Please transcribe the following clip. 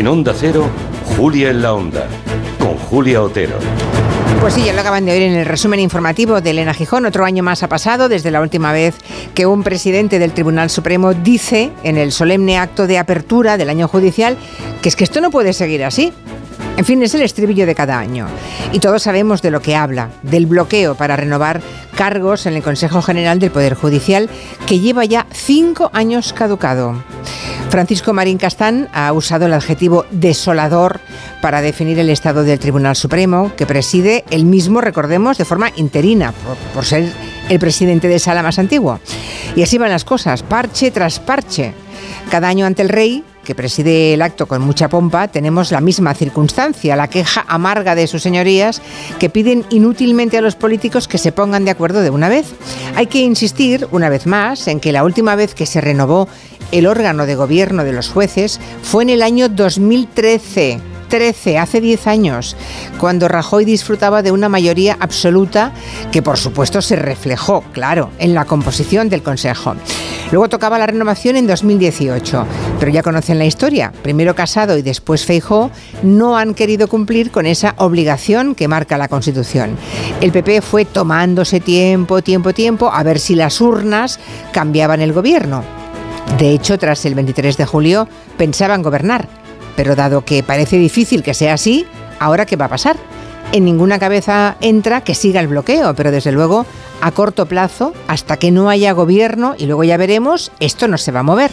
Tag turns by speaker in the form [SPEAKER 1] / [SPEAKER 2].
[SPEAKER 1] En Onda Cero, Julia en la Onda, con Julia Otero.
[SPEAKER 2] Pues sí, ya lo acaban de oír en el resumen informativo de Elena Gijón. Otro año más ha pasado desde la última vez que un presidente del Tribunal Supremo dice en el solemne acto de apertura del año judicial que es que esto no puede seguir así. En fin, es el estribillo de cada año. Y todos sabemos de lo que habla, del bloqueo para renovar cargos en el Consejo General del Poder Judicial, que lleva ya cinco años caducado. Francisco Marín Castán ha usado el adjetivo desolador para definir el estado del Tribunal Supremo, que preside el mismo, recordemos, de forma interina, por, ser el presidente de sala más antiguo. Y así van las cosas, parche tras parche. Cada año ante el rey, que preside el acto con mucha pompa, tenemos la misma circunstancia, la queja amarga de sus señorías que piden inútilmente a los políticos que se pongan de acuerdo de una vez. Hay que insistir, una vez más, en que la última vez que se renovó el órgano de gobierno de los jueces fue en el año 2013. 13, hace 10 años, cuando Rajoy disfrutaba de una mayoría absoluta que por supuesto se reflejó, claro, en la composición del Consejo. Luego tocaba la renovación en 2018, pero ya conocen la historia. Primero Casado y después Feijó no han querido cumplir con esa obligación que marca la Constitución. El PP fue tomándose tiempo, tiempo, tiempo a ver si las urnas cambiaban el gobierno. De hecho, tras el 23 de julio pensaban gobernar, pero dado que parece difícil que sea así, ¿ahora qué va a pasar? En ninguna cabeza entra que siga el bloqueo, pero desde luego a corto plazo, hasta que no haya gobierno, y luego ya veremos, esto no se va a mover.